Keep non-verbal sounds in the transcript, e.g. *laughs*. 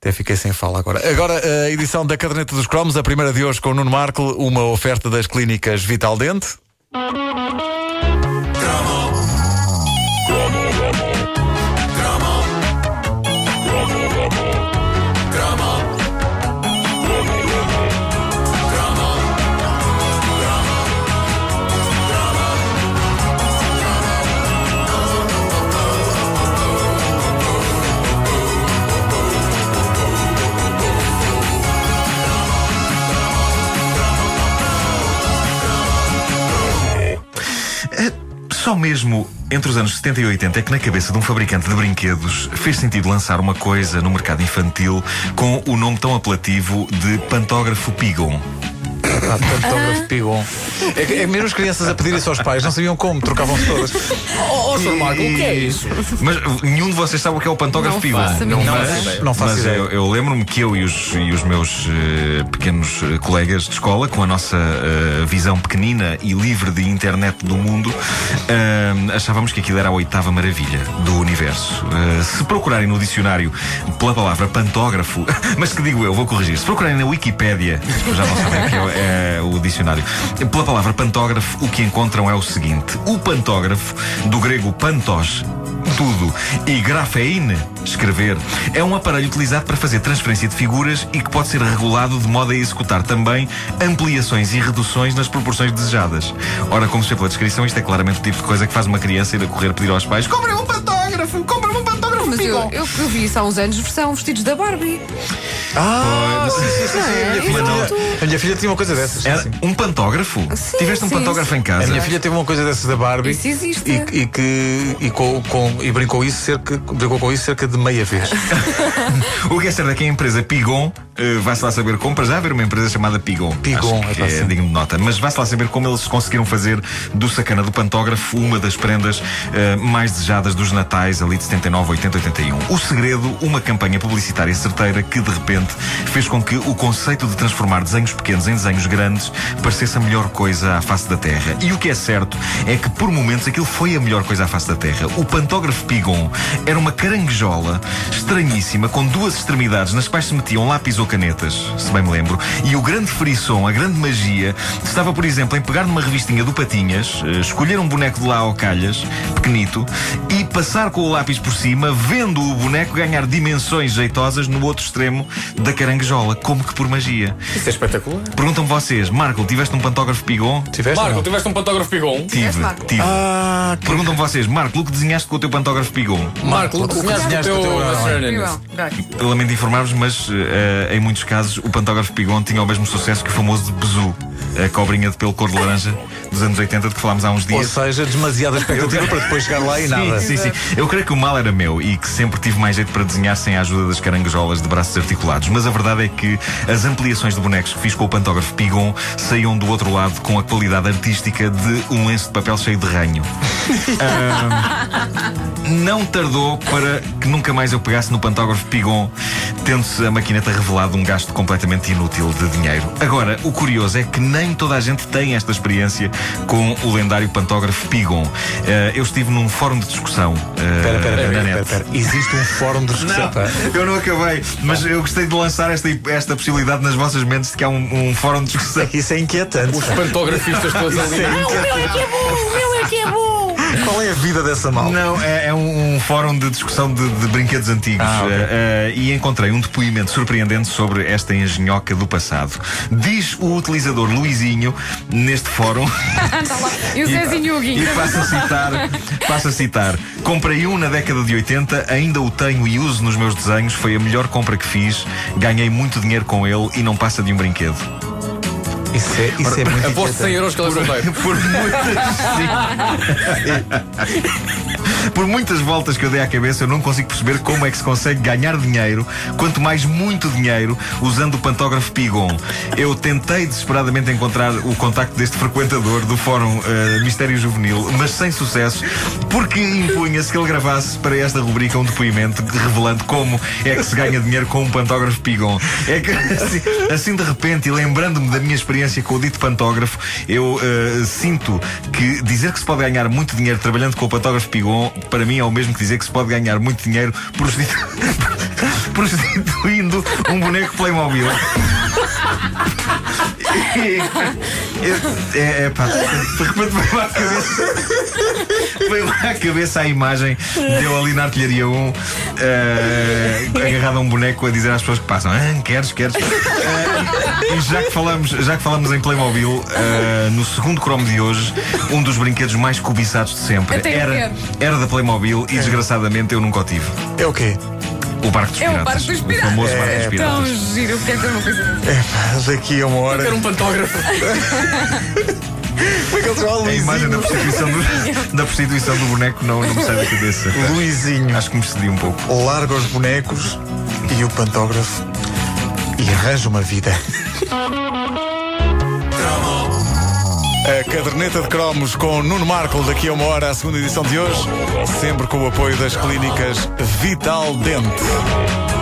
Até fiquei sem fala agora. Agora, a edição da Caderneta dos Cromos, a primeira de hoje com o Nuno Marco, uma oferta das clínicas Vital Dente. Só mesmo entre os anos 70 e 80 é que na cabeça de um fabricante de brinquedos fez sentido lançar uma coisa no mercado infantil com o nome tão apelativo de pantógrafo Pigon. Ah, pantógrafo Pigon. É, que- é mesmo as crianças a pedirem-se aos pais, não sabiam como, trocavam-se todas. Oh, oh Sr. Marco, o que é isso? Mas nenhum de vocês sabe o que é o pantógrafo Não Pigon. faço a mínima mas, ideia. Não faço mas ideia. eu, eu lembro-me que eu e os, e os meus eh, pequenos eh, colegas de escola, com a nossa eh, visão pequenina e livre de internet do mundo, eh, achávamos que aquilo era a oitava maravilha do universo. Eh, se procurarem no dicionário pela palavra pantógrafo, *laughs* mas que digo eu, vou corrigir, se procurarem na Wikipédia, já não sabem o que é, é o dicionário, pela palavra pantógrafo, o que encontram é o seguinte: o pantógrafo, do grego pantos, tudo, e grafeine, escrever, é um aparelho utilizado para fazer transferência de figuras e que pode ser regulado de modo a executar também ampliações e reduções nas proporções desejadas. Ora, como se vê pela descrição, isto é claramente o tipo de coisa que faz uma criança ir a correr pedir aos pais: comprem um pantógrafo, comprem um pantógrafo. Mas eu, Pigon." eu, eu vi isso há uns anos, versão vestidos da Barbie. Ah, sim, sim, sim, sim. A minha filha tinha- A minha filha tinha uma coisa dessas. Era sim. um pantógrafo? Sim, Tiveste um sim, pantógrafo sim. em A casa? minha filha teve uma coisa dessas da Barbie Isso existe. e, e que e, com, com- e brincou isso cerca brincou com isso cerca de meia vez. *laughs* O que é certo é que a empresa Pigon, eh, vai-se lá saber como, para já haver uma empresa chamada Pigon. Pigon, Acho que é é, fácil. digno de nota. Mas vai-se lá saber como eles conseguiram fazer do sacana do pantógrafo uma das prendas eh, mais desejadas dos natais ali de 79, 80, 81. O segredo, uma campanha publicitária certeira que de repente fez com que o conceito de transformar desenhos pequenos em desenhos grandes parecesse a melhor coisa à face da Terra. E o que é certo é que por momentos aquilo foi a melhor coisa à face da Terra. O pantógrafo Pigon era uma caranguejola estranhíssima com duas extremidades nas quais se metiam lápis ou canetas, se bem me lembro. E o grande frisson, a grande magia, estava, por exemplo, em pegar numa revistinha do Patinhas, eh, escolher um boneco de lá ao calhas, pequenito, e passar com o lápis por cima, vendo o boneco ganhar dimensões jeitosas no outro extremo da caranguejola, como que por magia. Isso é espetacular. Perguntam vocês, Marco, tiveste um pantógrafo Pigon? Tiveste? Marco, não? tiveste um pantógrafo Pigon? Tive, tive. Ah, que... Perguntam vocês, Marco, o que desenhaste com o teu pantógrafo Pigon? Marco, o que desenhaste com o teu lamento informar-vos, mas eh, em muitos casos o pantógrafo Pigon tinha o mesmo sucesso que o famoso Bezu, a cobrinha de pelo cor de laranja dos anos 80 de que falámos há uns Ou dias. seja, demasiada *laughs* expectativa para depois chegar lá e nada. Sim, sim, sim. Eu creio que o mal era meu e que sempre tive mais jeito para desenhar sem a ajuda das caranguejolas de braços articulados. Mas a verdade é que as ampliações de bonecos que fiz com o pantógrafo Pigon saíam do outro lado com a qualidade artística de um lenço de papel cheio de ranho. *laughs* Ahm, não tardou para que nunca mais eu pegasse no pantógrafo Pigon, tendo-se a maquineta revelado um gasto completamente inútil de dinheiro. Agora, o curioso é que nem toda a gente tem esta experiência com o lendário pantógrafo Pigon. Ah, eu estive num fórum de discussão Espera, espera, espera. Existe um fórum de discussão. Não, pá. eu não acabei, mas eu gostei de lançar esta, esta possibilidade nas vossas mentes de que há um, um fórum de discussão. Isso é inquietante. Os pantografistas todos ali. Qual é a vida dessa mal? Não, é, é um, um fórum de discussão de, de brinquedos antigos. Ah, ok. Eh, eh, e encontrei um depoimento surpreendente sobre esta engenhoca do passado. Diz o utilizador Luizinho neste fórum. Anda *laughs* lá. E o Zezinho e o E passo a citar, passo a citar. Comprei um na década de 80, ainda o tenho e uso nos meus desenhos. Foi a melhor compra que fiz. Ganhei muito dinheiro com ele e não passa de um brinquedo. Isso é, isso é muito Aposto 100 inquietante. euros que ele é solteiro. Por muitas. *laughs* sim. *laughs* Por muitas voltas que eu dei à cabeça, eu não consigo perceber como é que se consegue ganhar dinheiro, quanto mais muito dinheiro, usando o pantógrafo Pigon. Eu tentei desesperadamente encontrar o contacto deste frequentador do Fórum eh, Mistério Juvenil, mas sem sucesso, porque impunha-se que ele gravasse para esta rubrica um depoimento revelando como é que se ganha dinheiro com um pantógrafo Pigon. É que assim, assim de repente, e lembrando-me da minha experiência com o dito pantógrafo, eu eh, sinto que dizer que se pode ganhar muito dinheiro trabalhando com o pantógrafo Pigon Pigon, para mim é o mesmo que dizer que se pode ganhar muito dinheiro prostitu... *laughs* prostituindo um boneco Playmobil. É, é, é pá, de repente veio à cabeça. Veio *laughs* à cabeça a imagem deu ali na artilharia 1 eh, agarrado a um boneco a dizer às pessoas que passam: ah, queres, queres? Eh, e já que falamos, já que falamos em Playmobil, eh, no segundo cromo de hoje, um dos brinquedos mais cobiçados de sempre era, era da Playmobil e desgraçadamente eu nunca o tive. É o quê? O Barco dos É o Piratas. Barco dos Piratas. famoso Barco dos É, Tão Piratas. giro, porque é que eu não fiz isso? É pá, daqui a uma hora. Quero um pantógrafo. *laughs* Como é que ele se chama? A imagem da prostituição do, *laughs* da prostituição do boneco não, não me sai da cabeça. Luizinho. Acho que me excedi um pouco. Larga os bonecos e o pantógrafo e arranja uma vida. A caderneta de cromos com Nuno Marco daqui a uma hora, a segunda edição de hoje, sempre com o apoio das clínicas Vital Dente.